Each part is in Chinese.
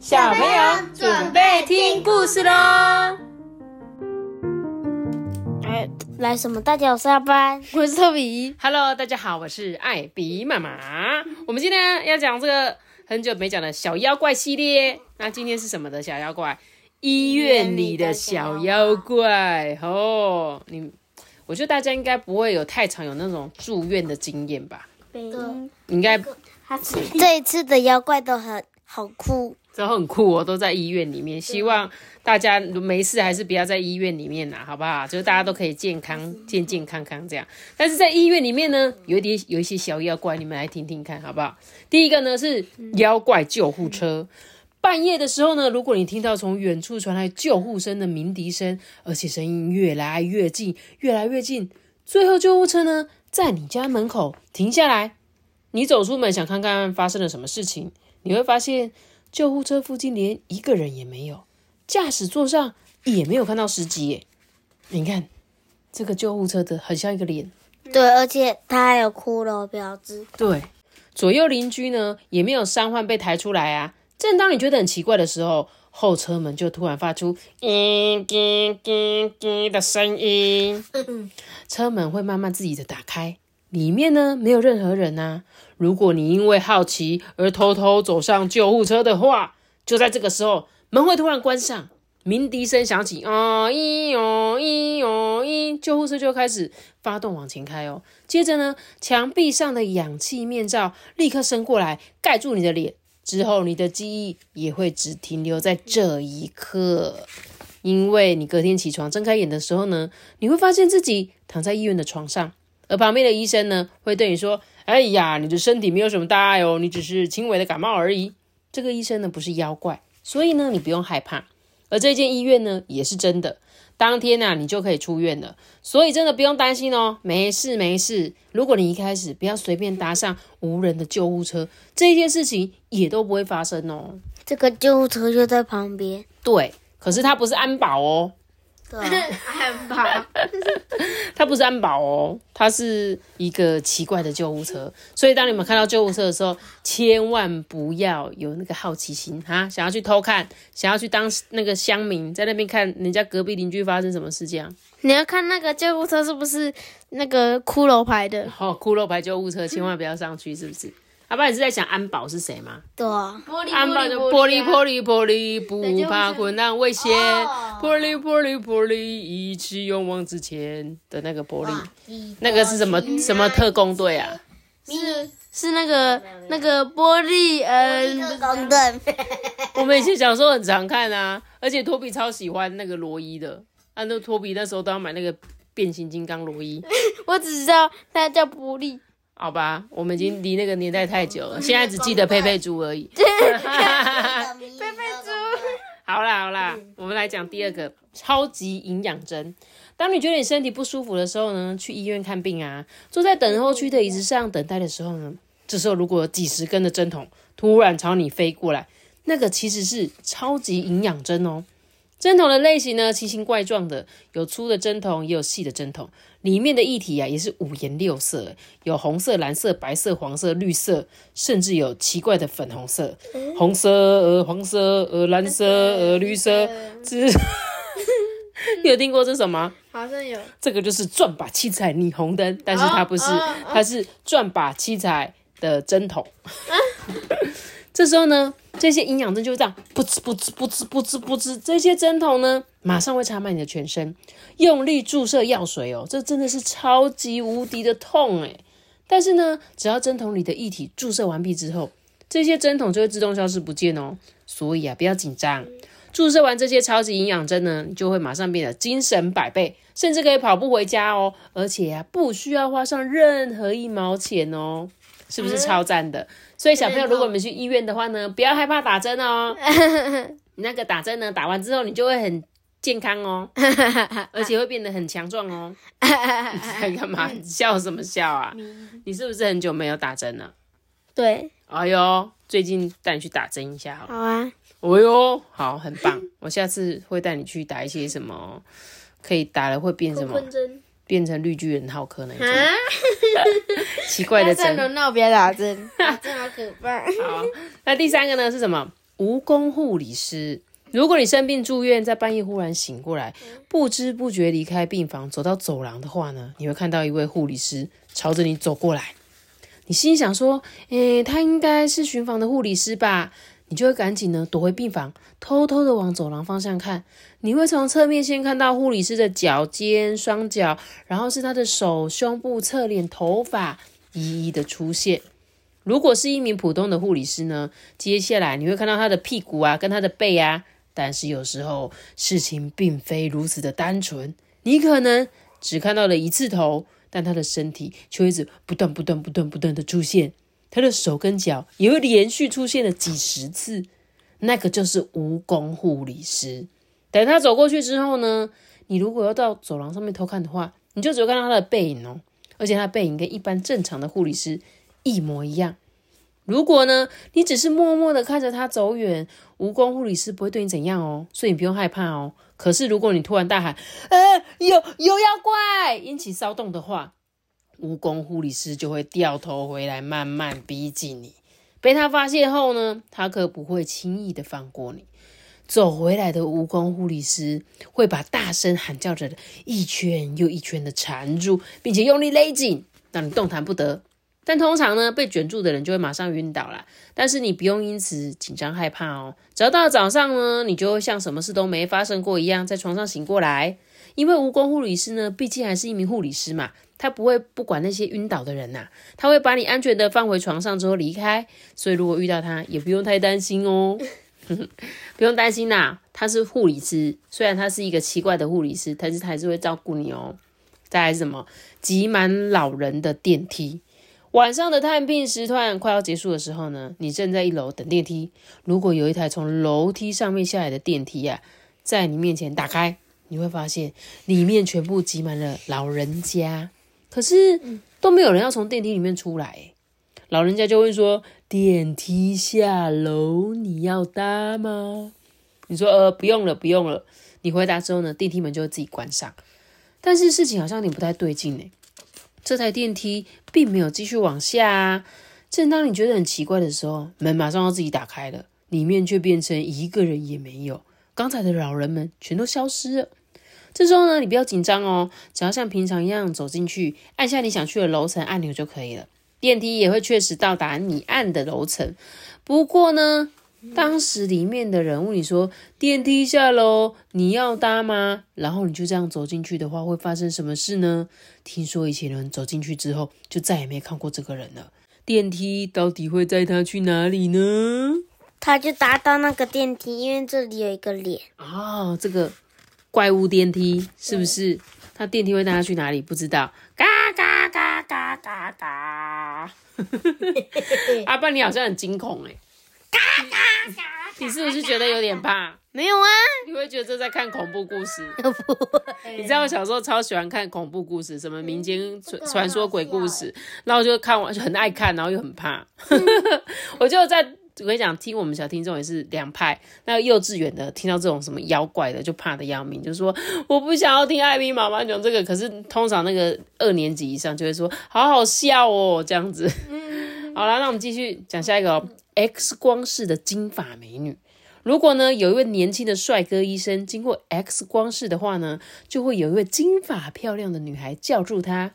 小朋友准备听故事喽！哎，来什么大脚下班？我是特比。Hello，大家好，我是艾比妈妈。我们今天要讲这个很久没讲的小妖怪系列。那今天是什么的小妖怪？医院里的小妖怪哦。你，我觉得大家应该不会有太常有那种住院的经验吧？应该这一次的妖怪都很好酷，都很酷哦，都在医院里面。希望大家没事还是不要在医院里面啦，好不好？就是大家都可以健康、健健康康这样。但是在医院里面呢，有一点有一些小妖怪，你们来听听看，好不好？第一个呢是妖怪救护车。半夜的时候呢，如果你听到从远处传来救护声的鸣笛声，而且声音越来越近，越来越近，最后救护车呢在你家门口停下来。你走出门想看看发生了什么事情，你会发现救护车附近连一个人也没有，驾驶座上也没有看到司机耶。你看这个救护车的很像一个脸，对，而且它还有骷髅标志。对，左右邻居呢也没有伤患被抬出来啊。正当你觉得很奇怪的时候，后车门就突然发出“叮叮叮叮”的声音，车门会慢慢自己的打开，里面呢没有任何人啊。如果你因为好奇而偷偷走上救护车的话，就在这个时候，门会突然关上，鸣笛声响起，哦咦哦咦哦咦，救护车就开始发动往前开哦。接着呢，墙壁上的氧气面罩立刻伸过来盖住你的脸，之后你的记忆也会只停留在这一刻。因为你隔天起床睁开眼的时候呢，你会发现自己躺在医院的床上，而旁边的医生呢会对你说：“哎呀，你的身体没有什么大碍哦，你只是轻微的感冒而已。”这个医生呢不是妖怪，所以呢你不用害怕。而这间医院呢也是真的，当天呐、你就可以出院了，所以真的不用担心哦，没事没事。如果你一开始不要随便搭上无人的救护车，这件事情也都不会发生哦。这个救护车就在旁边。对，可是它不是安保哦，对，很棒。它不是安保哦，它是一个奇怪的救护车。所以当你们看到救护车的时候，千万不要有那个好奇心哈，想要去偷看，想要去当那个乡民，在那边看人家隔壁邻居发生什么事这样。你要看那个救护车是不是那个骷髅牌的？哦，骷髅牌救护车千万不要上去，是不是？阿爸你是在想安保是谁吗？对啊，安保就玻璃玻璃玻璃，不怕困难危险，玻璃玻璃玻璃，一起勇往直前的那个玻璃，那个是什么什么特工队啊？是是那个那个玻璃嗯，特工队。我们以前小时候很常看啊，而且托比超喜欢那个罗伊的，按照托比那时候都要买那个变形金刚罗伊。我只知道他叫玻璃。好吧，我们已经离那个年代太久了，现在只记得佩佩猪而已。佩佩猪。好啦好啦，我我们来讲第二个超级营养针。当你觉得你身体不舒服的时候呢，去医院看病啊，坐在等候区的椅子上等待的时候呢，这时候如果有几十根的针筒突然朝你飞过来，那个其实是超级营养针哦。针筒的类型呢，奇形怪状的，有粗的针筒，也有细的针筒。里面的液体啊，也是五颜六色，有红色、蓝色、白色、黄色、绿色，甚至有奇怪的粉红色，红色、呃黄色、呃蓝色、呃绿色。这 你有听过这什么？好像有。这个就是转把七彩霓虹灯，但是它不是，它是转把七彩的针筒。这时候呢，这些营养针就这样噗呲噗呲噗呲噗呲噗呲，这些针筒呢，马上会插满你的全身，用力注射药水哦，这真的是超级无敌的痛诶。但是呢，只要针筒里的液体注射完毕之后，这些针筒就会自动消失不见哦。所以啊，不要紧张。注射完这些超级营养针呢，你就会马上变得精神百倍，甚至可以跑步回家哦。而且啊，不需要花上任何一毛钱哦，是不是超赞的？所以小朋友，如果你们去医院的话呢，不要害怕打针哦。你那个打针呢，打完之后你就会很健康哦，而且会变得很强壮哦。你在干嘛？你笑什么笑啊？你是不是很久没有打针了？对，哎呦，最近带你去打针一下好了。好啊。哦哟，好，很棒！我下次会带你去打一些什么，可以打了会变什么，针变成绿巨人浩克那种啊！奇怪的针。轮到别打针，打针好可怕。好，那第三个呢是什么？蜈蚣护理师。如果你生病住院，在半夜忽然醒过来，不知不觉离开病房，走到走廊的话呢，你会看到一位护理师朝着你走过来。你心想说：“诶，他应该是巡房的护理师吧？”你就会赶紧呢躲回病房，偷偷的往走廊方向看。你会从侧面先看到护理师的脚尖、双脚，然后是他的手、胸部、侧脸、头发一一的出现。如果是一名普通的护理师呢，接下来你会看到他的屁股啊，跟他的背啊。但是有时候事情并非如此的单纯，你可能只看到了一次头，但他的身体却一直不断、不断、不断、不断的出现，他的手跟脚也会连续出现了几十次，那个就是蜈蚣护理师。等他走过去之后呢，你如果要到走廊上面偷看的话，你就只会看到他的背影哦，而且他的背影跟一般正常的护理师一模一样。如果呢，你只是默默的看着他走远，蜈蚣护理师不会对你怎样哦，所以你不用害怕哦。可是如果你突然大喊“呃，有有妖怪”，引起骚动的话，蜈蚣护理师就会掉头回来，慢慢逼近你。被他发现后呢，他可不会轻易的放过你。走回来的蜈蚣护理师会把大声喊叫着一圈又一圈的缠住，并且用力勒紧，让你动弹不得。但通常呢，被卷住的人就会马上晕倒了。但是你不用因此紧张害怕哦。只要到早上呢，你就会像什么事都没发生过一样，在床上醒过来。因为蜈蚣护理师呢，毕竟还是一名护理师嘛，他不会不管那些晕倒的人呐，他会把你安全的放回床上之后离开。所以如果遇到他，也不用太担心哦。不用担心啦，他是护理师，虽然他是一个奇怪的护理师，但是他还是会照顾你哦。再来什么？挤满老人的电梯。晚上的探病时段快要结束的时候呢，你正在一楼等电梯。如果有一台从楼梯上面下来的电梯呀，在你面前打开，你会发现里面全部挤满了老人家，可是都没有人要从电梯里面出来。老人家就问说：“电梯下楼你要搭吗？”你说：“呃，不用了，不用了。”你回答之后呢，电梯门就会自己关上。但是事情好像有点不太对劲呢。这台电梯并没有继续往下啊！正当你觉得很奇怪的时候，门马上要自己打开了，里面却变成一个人也没有，刚才的老人们全都消失了。这时候呢，你不要紧张哦，只要像平常一样走进去，按下你想去的楼层按钮就可以了，电梯也会确实到达你按的楼层。不过呢，当时里面的人问你说：“电梯下楼，你要搭吗？”然后你就这样走进去的话，会发生什么事呢？听说以前人走进去之后，就再也没看过这个人了。电梯到底会载他去哪里呢？他就搭到那个电梯，因为这里有一个脸哦。这个怪物电梯是不是？他电梯会带他去哪里？不知道。嘎嘎嘎嘎嘎嘎。阿爸，你好像很惊恐哎。嘎嘎嘎！你是不是觉得有点怕？没有啊，你会觉得这在看恐怖故事？不会。你知道我小时候超喜欢看恐怖故事，什么民间传传说鬼故事，然后就看完就很爱看，然后又很怕。我就在我跟你讲，听我们小听众也是两派。那个幼稚园的听到这种什么妖怪的，就怕的要命，就说我不想要听艾米妈妈讲这个。可是通常那个二年级以上就会说好好笑哦，这样子。好啦，那我们继续讲下一个哦。X 光式的金发美女，如果呢有一位年轻的帅哥医生经过 X 光室的话呢，就会有一位金发漂亮的女孩叫住他：“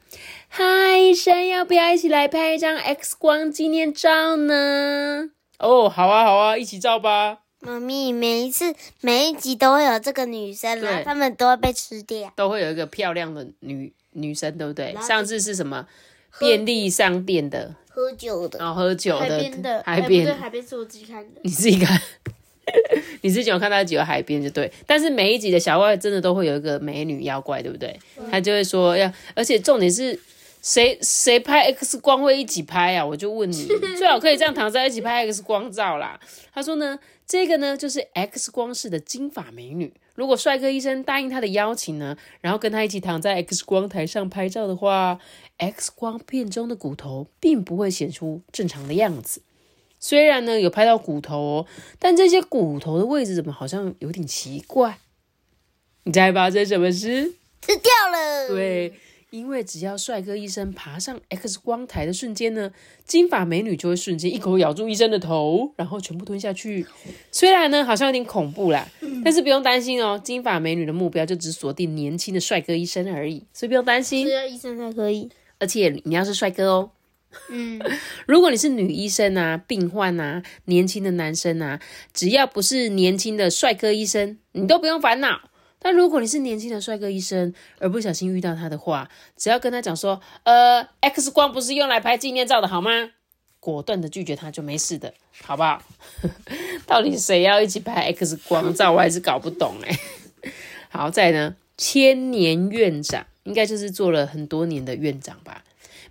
嗨，医生，要不要一起来拍一张 X 光纪念照呢？”哦，好啊，好啊，一起照吧。妈咪，每一次每一集都会有这个女生来，他们都会被吃掉，都会有一个漂亮的女女生，对不对？上次是什么？便利商店的。喝酒的，然后喝酒的，海边的，海边，海边是我自己看的。你自己看，你自己有看到几个海边就对。但是每一集的小怪真的都会有一个美女妖怪，对不对？他就会说要，而且重点是谁谁拍 X 光会一起拍啊？我就问你，最好可以这样躺在一起拍 X 光照啦。他说呢，这个呢就是 X 光式的金发美女。如果帅哥医生答应他的邀请呢，然后跟他一起躺在 X 光台上拍照的话，X 光片中的骨头并不会显出正常的样子。虽然呢有拍到骨头哦，但这些骨头的位置怎么好像有点奇怪？你猜发生什么事？吃掉了。对，因为只要帅哥医生爬上 X 光台的瞬间呢，金发美女就会瞬间一口咬住医生的头，然后全部吞下去。虽然呢好像有点恐怖啦，但是不用担心哦，金发美女的目标就只锁定年轻的帅哥医生而已，所以不用担心只。要医生才可以。而且你要是帅哥哦，嗯，如果你是女医生啊、病患啊、年轻的男生啊，只要不是年轻的帅哥医生，你都不用烦恼。但如果你是年轻的帅哥医生，而不小心遇到他的话，只要跟他讲说，呃，X 光不是用来拍纪念照的好吗？果断的拒绝他就没事的，好不好？到底谁要一起拍 X 光照，我还是搞不懂哎、好，再来呢，千年院长应该就是做了很多年的院长吧。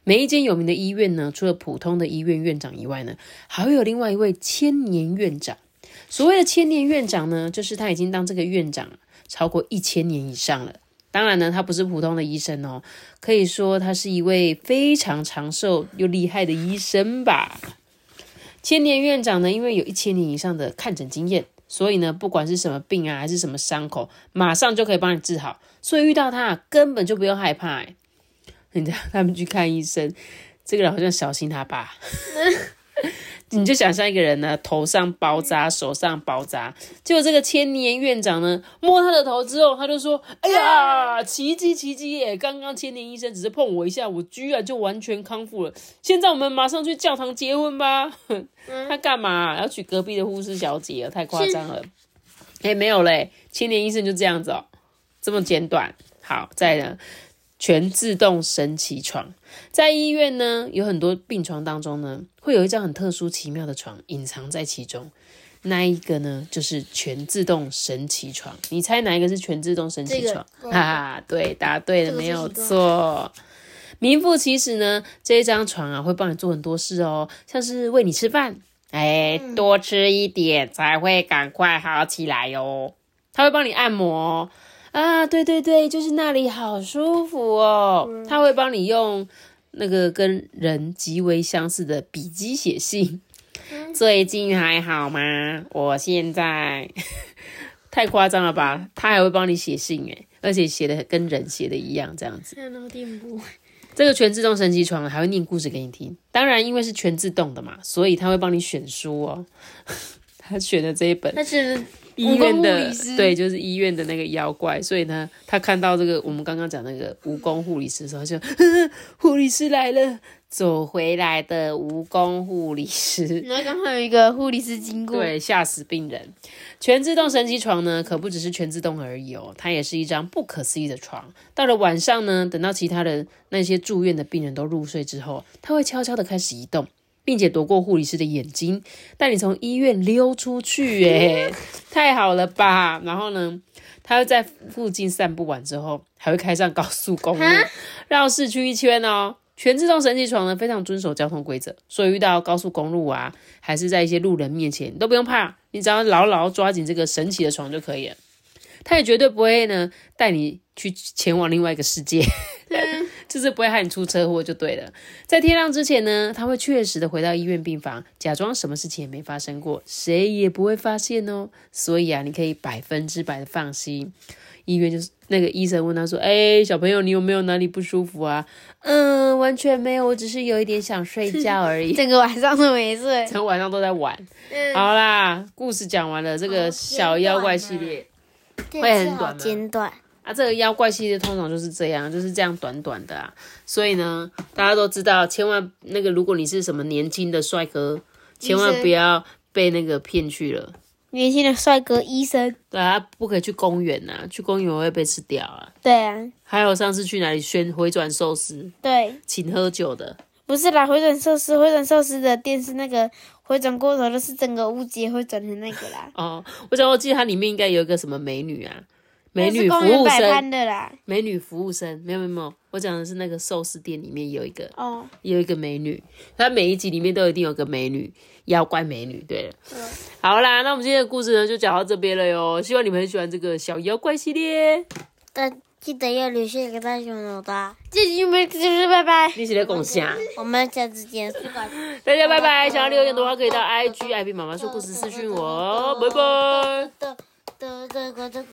每一间有名的医院呢，除了普通的医院院长以外呢，还会有另外一位千年院长。所谓的千年院长呢，就是他已经当这个院长超过一千年以上了。当然呢，他不是普通的医生哦，可以说他是一位非常长寿又厉害的医生吧。千年院长呢，因为有一千年以上的看诊经验，所以呢，不管是什么病啊，还是什么伤口，马上就可以帮你治好。所以遇到他根本就不用害怕、欸。你知道他们去看医生，这个人好像小心他爸。你就想象一个人呢，头上包扎，手上包扎，结果这个千年院长呢，摸他的头之后，他就说：“哎呀，奇迹奇迹耶！刚刚千年医生只是碰我一下，我居然就完全康复了。现在我们马上去教堂结婚吧。”他干嘛、要娶隔壁的护士小姐？太夸张了。哎、没有嘞，千年医生就这样子哦，这么简短。好，再来呢，全自动神奇床，在医院呢，有很多病床当中呢，会有一张很特殊奇妙的床隐藏在其中。那一个呢，就是全自动神奇床。你猜哪一个是全自动神奇这个床？嗯哈哈，对，答对了，没有错。名副其实呢，这一张床啊，会帮你做很多事哦，像是喂你吃饭，哎，多吃一点才会赶快好起来哟。它会帮你按摩啊，对对对，就是那里好舒服哦。他会帮你用那个跟人极为相似的笔记写信。最近还好吗？我现在 太夸张了吧？他还会帮你写信诶，而且写的跟人写的一样，这样子。看到进步。这个全自动神奇床还会念故事给你听，当然因为是全自动的嘛，所以他会帮你选书哦。他选的这一本那是医院的对，就是医院的那个妖怪，所以呢，他看到这个我们刚刚讲那个蜈蚣护理师的时候，他就护理师来了，走回来的蜈蚣护理师。然后刚好有一个护理师经过，对，吓死病人。全自动神奇床呢，可不只是全自动而已哦，它也是一张不可思议的床。到了晚上呢，等到其他的那些住院的病人都入睡之后，它会悄悄的开始移动，并且躲过护理师的眼睛，带你从医院溜出去，耶，太好了吧？然后呢，他会在附近散步完之后，还会开上高速公路，绕市区一圈哦。全自动神奇床呢，非常遵守交通规则，所以遇到高速公路啊，还是在一些路人面前，你都不用怕，你只要牢牢抓紧这个神奇的床就可以了。它也绝对不会呢带你去前往另外一个世界，就是不会害你出车祸就对了。在天亮之前呢，他会确实的回到医院病房，假装什么事情也没发生过，谁也不会发现哦。所以啊，你可以百分之百的放心。医院就是那个医生问他说：“哎、小朋友，你有没有哪里不舒服啊？”嗯，完全没有，我只是有一点想睡觉而已。整个晚上都没睡。整个晚上都在玩。嗯好啦，故事讲完了，这个小妖怪系列会很短吗简短。啊，这个妖怪系列通常就是这样，就是这样短短的啊。所以呢，大家都知道，千万那个，如果你是什么年轻的帅哥，千万不要被那个骗去了。年轻的帅哥医生，对啊，不可以去公园呐、去公园会被吃掉啊。对啊，还有上次去哪里宣回转寿司，对，请喝酒的，不是啦，回转寿司，回转寿司的店是那个回转过头的，是整个屋节会转成那个啦，哦，我想我记得它里面应该有一个什么美女啊，美女服务生，的啦。美女服务生，没有没有没有，我讲的是那个寿司店里面有一个哦，有一个美女，她每一集里面都一定有个美女，妖怪美女。对了，好啦，那我们今天的故事呢就讲到这边了哟，希望你们很喜欢这个小妖怪系列。但记得要留下一个大熊脑的。这集没就是拜拜。你是在共享，我们下次见，大家拜拜。想要留言的话，可以到 IG 艾比妈妈说故事私讯我哦，拜拜。